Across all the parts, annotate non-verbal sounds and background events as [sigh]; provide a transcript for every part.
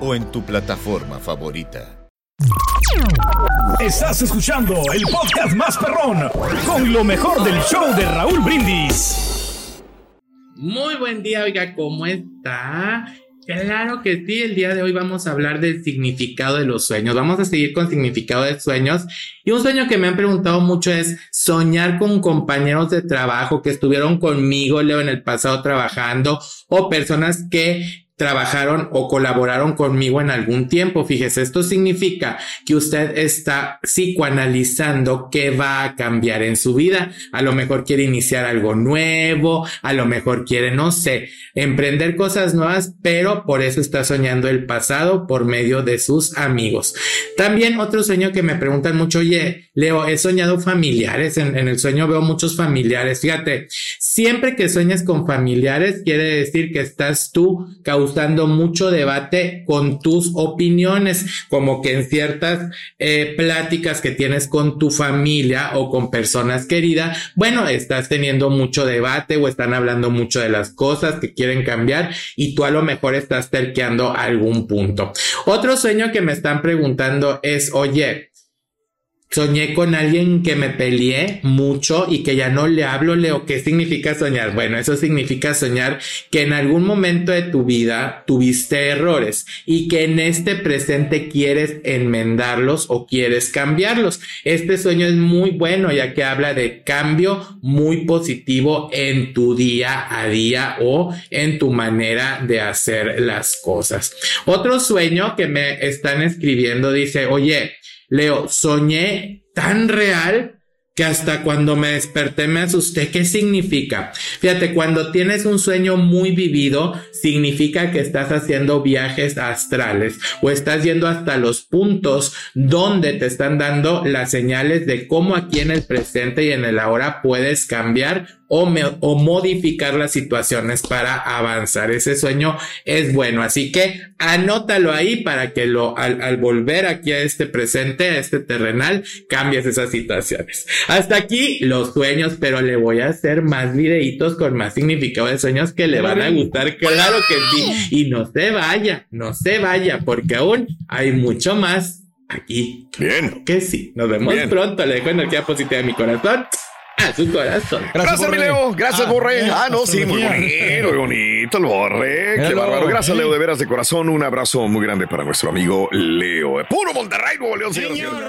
o en tu plataforma favorita. Estás escuchando el podcast más perrón con lo mejor del show de Raúl Brindis. Muy buen día, oiga, ¿cómo está? Claro que sí, el día de hoy vamos a hablar del significado de los sueños. Vamos a seguir con significado de sueños. Y un sueño que me han preguntado mucho es soñar con compañeros de trabajo que estuvieron conmigo, Leo, en el pasado trabajando o personas que trabajaron o colaboraron conmigo en algún tiempo. Fíjese, esto significa que usted está psicoanalizando qué va a cambiar en su vida. A lo mejor quiere iniciar algo nuevo, a lo mejor quiere, no sé, emprender cosas nuevas, pero por eso está soñando el pasado por medio de sus amigos. También otro sueño que me preguntan mucho, oye, Leo, he soñado familiares, en, en el sueño veo muchos familiares. Fíjate, siempre que sueñas con familiares, quiere decir que estás tú causando causando mucho debate con tus opiniones, como que en ciertas eh, pláticas que tienes con tu familia o con personas queridas, bueno, estás teniendo mucho debate o están hablando mucho de las cosas que quieren cambiar y tú a lo mejor estás terqueando algún punto. Otro sueño que me están preguntando es, oye, Soñé con alguien que me peleé mucho y que ya no le hablo, Leo. ¿Qué significa soñar? Bueno, eso significa soñar que en algún momento de tu vida tuviste errores y que en este presente quieres enmendarlos o quieres cambiarlos. Este sueño es muy bueno ya que habla de cambio muy positivo en tu día a día o en tu manera de hacer las cosas. Otro sueño que me están escribiendo dice, oye, Leo, soñé tan real que hasta cuando me desperté me asusté. ¿Qué significa? Fíjate, cuando tienes un sueño muy vivido, significa que estás haciendo viajes astrales o estás yendo hasta los puntos donde te están dando las señales de cómo aquí en el presente y en el ahora puedes cambiar o, modificar las situaciones para avanzar. Ese sueño es bueno, así que anótalo ahí para que lo al volver aquí a este presente, a este terrenal, cambies esas situaciones. Hasta aquí los sueños, pero le voy a hacer más videitos con más significado de sueños que le van a gustar, claro que sí. Y no se vaya, no se vaya, porque aún hay mucho más aquí. Bien. Que sí. Nos vemos Bien. pronto. Le dejo energía positiva de mi corazón a su corazón. Gracias, mi Leo. Gracias, Borre. Ah, no, sí, muy bonito, muy bonito el Borre. Qué Hello. bárbaro. Gracias, Leo, de veras de corazón. Un abrazo muy grande para nuestro amigo Leo. Puro Monterrey, Nuevo León, señoras y señores.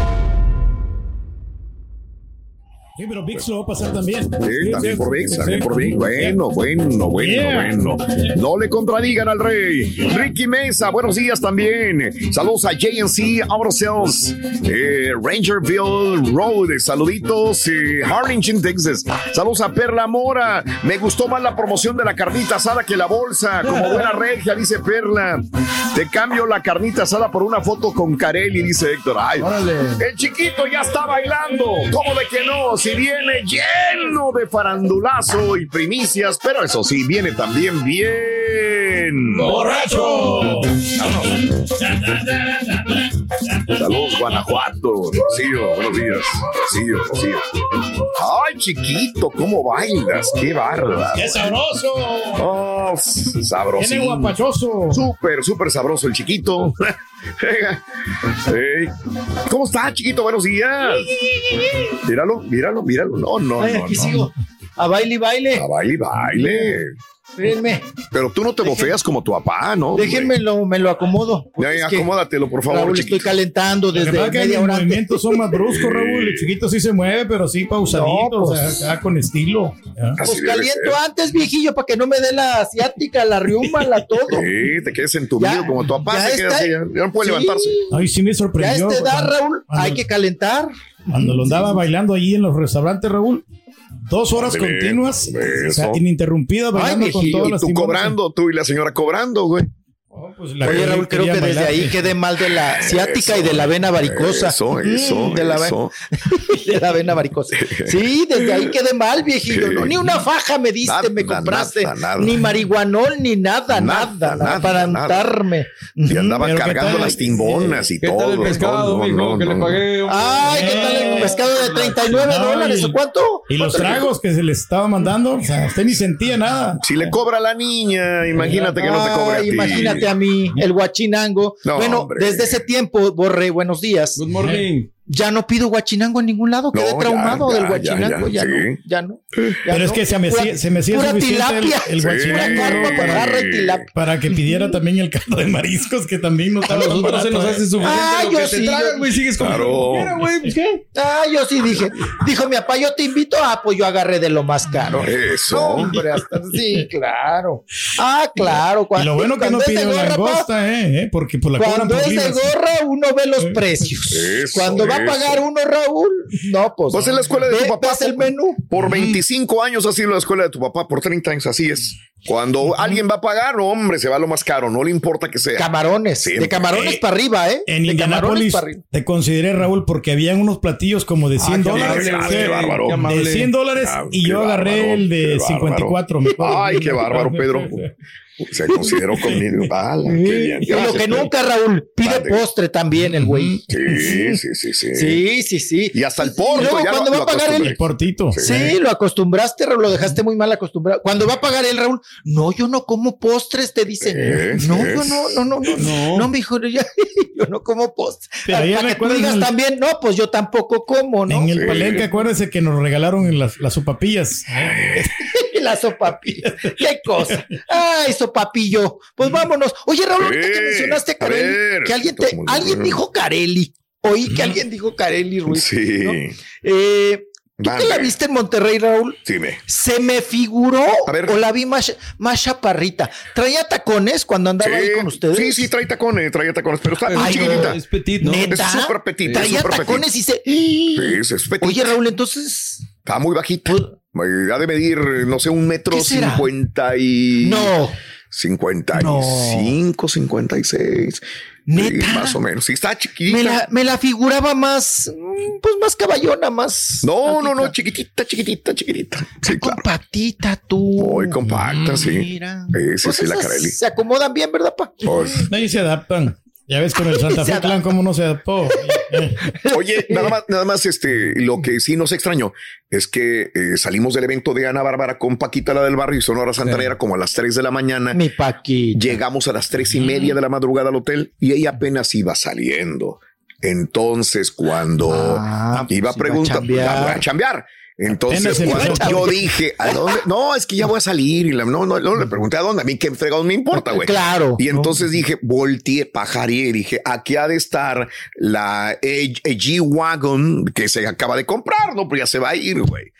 Sí, pero VIX lo va a pasar también. Sí, también por VIX, también por VIX. Bueno, bueno, bueno, bueno. No le contradigan al rey. Ricky Mesa, buenos días también. Saludos a JNC Autosales, eh, Rangerville Road, saluditos. Eh, Harlingen, Texas. Saludos a Perla Mora. Me gustó más la promoción de la carnita asada que la bolsa. Como buena regia, dice Perla. Te cambio la carnita asada por una foto con Carelli, dice Héctor. Ay, el chiquito ya está bailando. ¿Cómo de que no? Si viene lleno de farandulazo y primicias, pero eso sí, viene también bien. ¡Borracho! Saludos, Guanajuato. Rocío, buenos días. Rocío, Rocío. Ay, chiquito, ¿cómo bailas? ¡Qué bárbaro! ¡Qué sabroso! Oh, sabroso. ¡Qué guapachoso! Súper, súper sabroso el chiquito. Hey. ¿Cómo está, chiquito? Buenos días. Míralo, míralo, míralo. No, no, Ay, no. aquí no. sigo. A baile y baile. A baile, y baile. Espérenme. Pero tú no te bofeas como tu papá, ¿no? Déjenme lo, me lo acomodo. Ya, ya, que, acomódatelo, por favor, Raúl, chiquito. estoy calentando que desde que media hora. antes. movimientos son más bruscos, Raúl. El chiquito sí se mueve, pero sí pausadito, No, pues. o sea, con estilo. ¿ya? Pues caliento ser. antes, viejillo, para que no me dé la asiática, la riuma, la todo. Sí, te quedes entumido Ya, como tu papá ya se queda está- así, ya, ya no puede Sí. levantarse. Ay, sí me Ya sorprendió. esta edad, cuando- Raúl, cuando- hay que calentar. Cuando lo andaba bailando allí en los restaurantes, Raúl, dos horas continuas, o sea, eso. ininterrumpida, bailando con viejillo, todas Y las tú cobrando, tú y la señora cobrando, güey. Oh, pues la Oye, Raúl, creo que desde ahí quedé mal de la asiática y de la vena varicosa. Eso, Mm, eso, de la, ve- eso. [laughs] de la vena varicosa. Sí, desde ahí quedé mal, viejillo. Sí. No, ni una faja me diste, Nada, me compraste. nada, nada. Ni marihuanol, ni nada, Nada, nada, nada, nada, para nada. untarme. Y andaba Pero ¿qué cargando tal? las timbonas y ¿Qué todo. tal el pescado, no, mijo, no, que no. le pagué? Ay, ¿qué tal el pescado de 39 No, dólares? ¿O cuánto? Y los tragos que se les estaba mandando, o sea, usted ni sentía nada. Si le cobra a la niña, imagínate que no te cobre a ti. imagínate a mí, el guachinango. No, bueno, hombre. desde ese tiempo, Borré, buenos días. Good morning. Ya no pido guachinango en ningún lado, quedé No, traumado ya, del guachinango, ya, ya, ya, no, sí. ya no. ya Pero no. es que se me, Pura- hacía- se me hacía pura suficiente el, tilapia. el Sí. guachinango carpa para, para agarrar tilapia. para que pidiera también el caldo de mariscos, que también no A estaba tan nosotros se nos barato, hace ¿eh? suficiente Ah, lo yo que sí, te tragas, yo- güey. Sigues con Claro. Mira, güey, ¿qué? Ah, yo sí dije. Dijo mi papá, yo te invito. Ah, pues yo agarré de lo más caro. Eso. Hombre, hasta sí, claro. Ah, claro. Y lo bueno que no cuando es de pidió gorra, pa, langosta, ¿eh? ¿eh? Porque pues la cobran Cuando por es de gorra, uno ve los precios. Eso, Cuando va a pagar eso. uno, Raúl, no, pues. Pues en la escuela de tu papá. ves el menú. Por 25 años ha sido la escuela de tu papá, por 30 años, así es. Cuando alguien va a pagar, hombre, se va lo más caro, no le importa que sea. Camarones. Siempre. De camarones Eh, para arriba, ¿eh? En de camarones Indianápolis para arriba. te consideré, Raúl, porque habían unos platillos como de 100 Ah, dólares. amable, Ah, güey, qué bárbaro. amable. De 100 dólares Ah, y yo agarré el de bárbaro. 54. me acuerdo. Ay, qué bárbaro, Pedro. Se consideró conmigo. Qué bien. Y lo que nunca, Raúl, pide Vale. postre también el güey. Sí, sí, sí, sí. Sí, sí, sí. Y hasta el Y porto luego, ya lo, cuando va a pagar. El portito. Sí, lo acostumbraste, Raúl, lo dejaste muy mal acostumbrado. Cuando va a pagar el Raúl, no, yo no como postres, te dicen. Es, no, es. no, no, no, no, no, No. no, mijo, yo, [laughs] yo no como postres. Pero ya Para que tú digas el- también, no, pues yo tampoco como, ¿no? En el Sí. palenque, acuérdese que nos regalaron las, las sopapillas. [laughs] La sopapilla. Qué cosa. Ay, sopapillo. Pues vámonos. Oye, Raúl, ahorita que mencionaste a a Carelli, ver, que alguien te, ¿cómo- alguien dijo Carelli. Oí que alguien dijo Carelli, Ruiz. Sí. ¿no? Eh, ¿Tú que la viste en Monterrey, Raúl? Dime. Se me figuró A ver. o la vi más, más chaparrita. ¿Traía tacones cuando andaba ahí con ustedes? Sí, sí, trae tacones, trae tacones, pero está muy chiquitita. Es petit, ¿no? ¿Neta? Es súper petit, es Traía súper tacones y se... Sí, es, es petit. Oye, Raúl, entonces... Está muy bajita. Pues- Ha de medir, no sé, un metro cincuenta y... No. 55, 56. ¿Neta? Sí, más o menos. Sí, está chiquita. Me la, me la figuraba más, mm, pues más caballona, más. No, no, no, chiquitita, chiquitita, chiquitita. Sí, claro. Compactita tú. Muy compacta, sí. Mira. Sí, Pues sí, la esas Carelli. Se acomodan bien, ¿verdad, pa? Pues, Ahí se adaptan. Ya ves con el [laughs] Santa Fe Clan cómo no se adaptó. [laughs] [laughs] Oye, nada más, nada más, este, lo que sí nos extrañó es que eh, salimos del evento de Ana Bárbara con Paquita, la del barrio, y Sonora Santanera, como a las 3 de la mañana. Mi Paqui. Llegamos a las tres y media de la madrugada al hotel y ella apenas iba saliendo. Entonces, cuando Ah, pues iba a preguntar, chambear. "Ah, a chambear. Entonces, cuando yo dije, ¿a dónde? No, es que ya voy a salir. Y la- no, no, no, le pregunté a dónde. A mí qué fregados me importa, güey. Claro. Y entonces dije, volteé, pajareé y dije, aquí ha de estar la E- E- G-Wagon que se acaba de comprar, ¿no? Pues ya se va a ir, güey.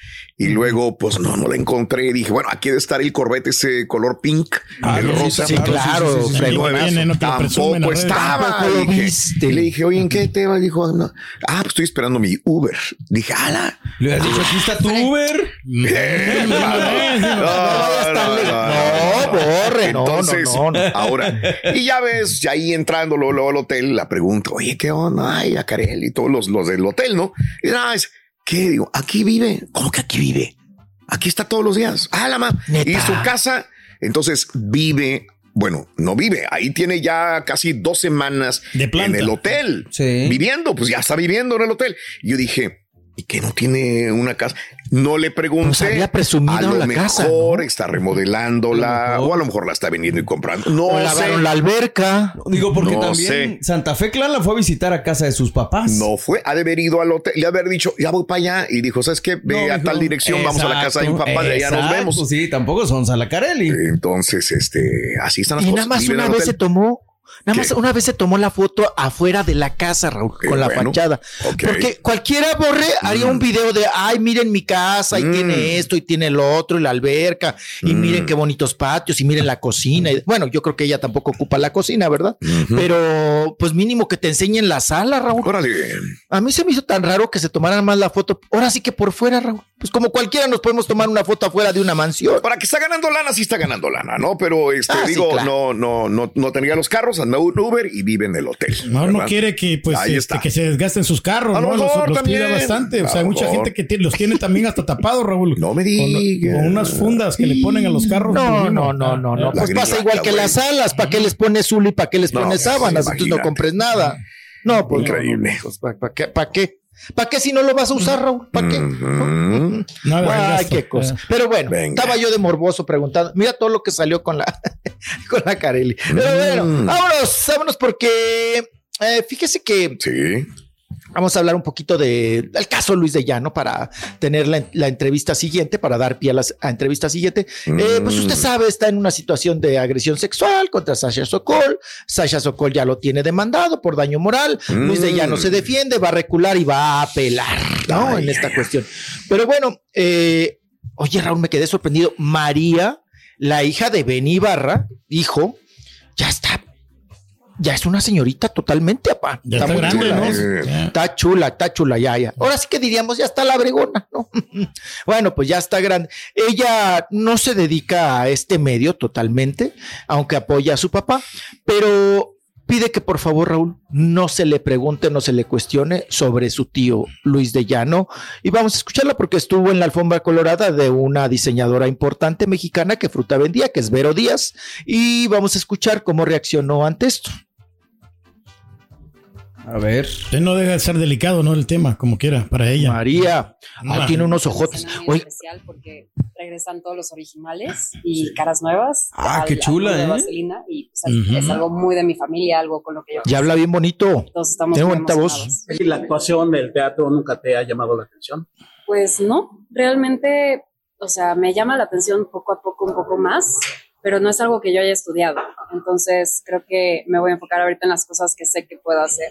Y luego, pues no, no la encontré. Dije, bueno, aquí ha de estar el Corvette ese color pink, Ah, el sí, rosa. sí, claro, sí, tiene, no Tampoco estaba. Tampoco lo Dije- viste. y le dije, oye, ¿en qué te va? Dijo, no. ah, pues estoy esperando mi Uber. Dije, ala. Le has dicho, aquí está tu Uber. Eh, no, borre, no, Entonces, no, no. ahora, y ya ves, ya ahí entrando luego, luego al hotel, la pregunta, oye, ¿qué onda? Ay, a Carel y todos los, los del hotel, ¿no? Y ah, es, ¿qué? Digo, aquí vive. ¿Cómo que aquí vive? Aquí está todos los días. Ah, la ma. Y su casa, entonces vive. Bueno, no vive. Ahí tiene ya casi dos semanas De en el hotel. Sí. Viviendo, pues ya está viviendo en el hotel. Y yo dije, ¿y que no tiene una casa? No le pregunté. Pues había presumido a lo la mejor casa, ¿no? está remodelándola A o a lo mejor la está vendiendo y comprando. No O sé. lavaron la alberca. Digo, porque No también sé. Santa Fe Clan la fue a visitar a casa de sus papás. No fue, ha de haber ido al hotel, le ha de haber dicho, ya voy para allá. Y dijo, ¿sabes qué? Ve No, a dijo, tal dirección, vamos a la casa de un papá, de allá nos vemos. Sí, tampoco son Salacarelli. Entonces, este, así están las Y cosas. nada más una vez se tomó, nada más una vez se tomó la foto afuera de la casa, Raúl, Eh, con la bueno, fachada. Porque cualquiera borre haría un video de, ay, miren mi casa y Mm. tiene esto y tiene lo otro y la alberca y Mm. miren qué bonitos patios y miren la cocina. Y, bueno, yo creo que ella tampoco ocupa la cocina, ¿verdad? Pero pues mínimo que te enseñen la sala, Raúl. Órale. A mí se me hizo tan raro que se tomaran más la foto. Ahora sí que por fuera, Raúl. Pues como cualquiera nos podemos tomar una foto afuera de una mansión. Para que está ganando lana, sí está ganando lana, ¿no? Pero este, Ah, sí, digo, claro. no, no, no, no tenía los carros, anda un Uber y vive en el hotel. No, no quiere que, pues, Ahí este, que se desgasten sus carros, A ¿no? Los, los bastante. O sea, hay mucha gente que tiene- los tiene también hasta tapados, Raúl. No me digas. con unas fundas que le ponen a los carros. No, no, no, no, no. La Pues pasa igual que güey. las salas. ¿Para qué les pones zul y para qué les No, pones pues, sábanas? Entonces no compres nada. No, pues. Increíble. ¿Para qué? ¿Para qué? ¿Para qué si no lo vas a usar, Raúl? ¿Para qué? De Ay, qué cosa. Pero bueno, Venga. estaba yo de morboso preguntando. Mira todo lo que salió con la, [laughs] con la Carelli. Pero bueno, Mm. vámonos, vámonos porque eh, fíjese que Sí. Vamos a hablar un poquito de- del caso Luis de Llano para tener la, la entrevista siguiente, para dar pie a la a entrevista siguiente. Eh, pues usted sabe, está en una situación de agresión sexual contra Sasha Sokol. Sasha Sokol ya lo tiene demandado por daño moral. Luis de Llano se defiende, va a recular y va a apelar, ¿no? Ay, en esta ay, cuestión. Pero bueno, eh, oye, Raúl, me quedé sorprendido. María, la hija de Beni Barra, hijo, ya está. Ya es una señorita totalmente, apá. Ya está muy grande, chula, ¿no? ¿eh? Está chula, está chula, ya, ya. Ahora sí que diríamos, ya está la bregona, ¿no? [laughs] bueno, pues ya está grande. Ella no se dedica a este medio totalmente, aunque apoya a su papá, pero pide que por favor, Raúl, no se le pregunte, no se le cuestione sobre su tío Luis de Llano. Y vamos a escucharla porque estuvo en la alfombra colorada de una diseñadora importante mexicana que fruta vendía, que es Vero Díaz. Y vamos a escuchar cómo reaccionó ante esto. A ver. Usted no deja de ser delicado, ¿no? El tema, como quiera, para ella. María, Ah. ah, tiene unos ojotes. Oye, especial porque regresan todos los originales y caras nuevas. Ah, qué al- chula, de ¿eh? Vaselina y es algo muy de mi familia, algo con lo que yo. ya habla bien bonito. Todos estamos Tiene bonita voz. ¿Y la actuación del teatro nunca te ha llamado la atención? Pues no, realmente, o sea, me llama la atención poco a poco, un poco más, pero no es algo que yo haya estudiado. Entonces creo que me voy a enfocar ahorita en las cosas que sé que puedo hacer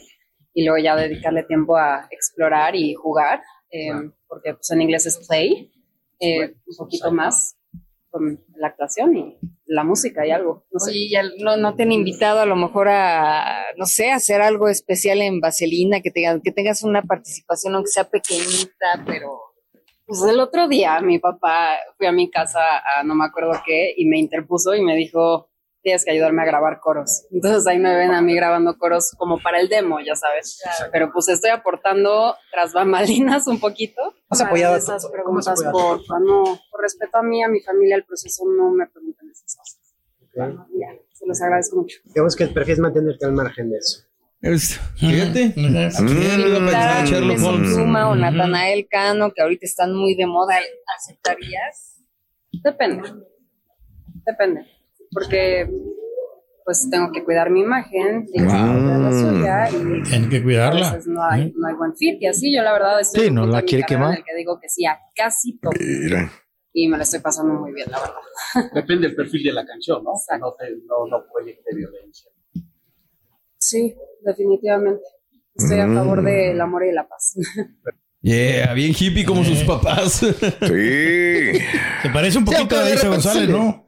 y luego ya dedicarle tiempo a explorar y jugar, eh, porque pues en inglés es play, eh, un poquito más con la actuación y la música y algo. No sé. Oye, ¿ya no, no te han invitado a lo mejor a, no sé, a hacer algo especial en Vaselina, que, tenga- que tengas una participación, aunque sea pequeñita, pero... Pues el otro día mi papá fui a mi casa a no me acuerdo qué y me interpuso y me dijo, tienes que ayudarme a grabar coros. Entonces ahí me ven a mí grabando coros como para el demo, ya sabes. Pero pues estoy aportando tras bambalinas un poquito. ¿Has apoyado esas preguntas, porfa, no, por respeto a mí, a mi familia, el proceso no me preguntan esas cosas. Ya, se los agradezco mucho. Digamos que prefieres mantenerte al margen de eso. fíjate. Invitar a Sherlock Peso Holmes. Pluma o. Natanael Cano, que ahorita están muy de moda, ¿aceptarías? Depende. Depende. Porque pues tengo que cuidar mi imagen, que cuidar la suya y Tienen que cuidarla. no hay, no hay buen fit. Y así yo la verdad estoy Sí, no la quiere quemar. en el que digo que sí a casi todo. Mira. Y me la estoy pasando muy bien, la verdad. [laughs] Depende del perfil de la canción, ¿no? Que no, te, no, no proyecte violencia. Sí, definitivamente. Estoy a Mm. favor del amor y la paz. [laughs] Yeah, bien hippie como sus papás. Sí. Se parece un poquito a Isa González, ¿no?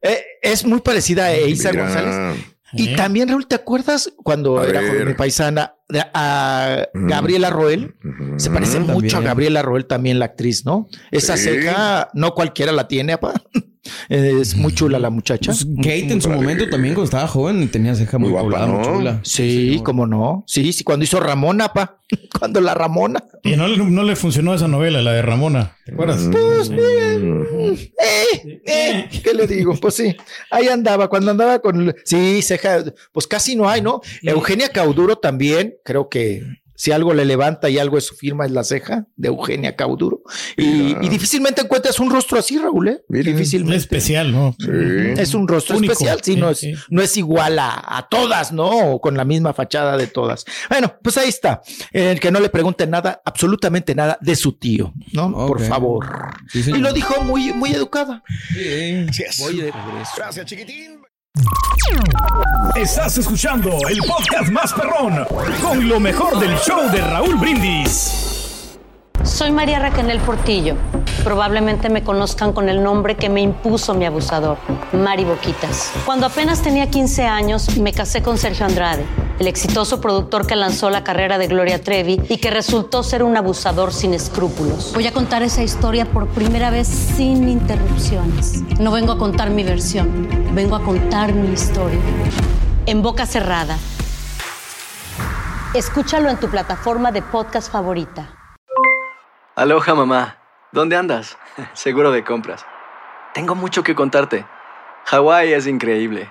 Eh, es muy parecida a Isa Mira. González. Y también, Raúl, ¿te acuerdas cuando A era ver. joven mi paisana a Gabriela Roel? Se parece Mm, mucho a. Gabriela Roel también, la actriz, ¿no? Esa Sí. ceja, no cualquiera la tiene, apa. [laughs] Es muy chula la muchacha. Pues Kate en su momento también, cuando estaba joven, tenía ceja muy, Muy guapa, poblada, muy ¿no? chula. Sí, cómo no. Sí, sí, cuando hizo Ramona, pa. [laughs] Cuando la Ramona. Y no, le- no le funcionó esa novela, la de Ramona. ¿Te acuerdas? Pues, Sí. Eh, eh, ¿qué le digo? Pues sí, ahí andaba, cuando andaba con, sí, ceja, pues casi no hay, ¿no? Eugenia Cauduro también, creo que si algo le levanta y algo es su firma es la ceja de Eugenia Cauduro. Y, y difícilmente encuentras un rostro así, Raúl, ¿eh? Un Difícilmente. especial, ¿no? Es un rostro Único. especial, sí, no es, Sí, no es igual a, a todas, ¿no? O con la misma fachada de todas. Bueno, pues ahí está. El que no le pregunte nada, absolutamente nada de su tío, ¿no? Por favor. Sí, Y lo dijo muy, muy educada. Es. Voy de regreso. Gracias, chiquitín. Estás escuchando el podcast más perrón con lo mejor del show de Raúl Brindis. Soy María Raquel Portillo. Probablemente me conozcan con el nombre que me impuso mi abusador, Mari Boquitas. Cuando apenas tenía 15 años, me casé con Sergio Andrade, el exitoso productor que lanzó la carrera de Gloria Trevi y que resultó ser un abusador sin escrúpulos. Voy a contar esa historia por primera vez sin interrupciones. No vengo a contar mi versión, vengo a contar mi historia. En boca cerrada. Escúchalo en tu plataforma de podcast favorita. Aloha mamá, ¿dónde andas? [laughs] Seguro de compras. Tengo mucho que contarte. Hawái es increíble.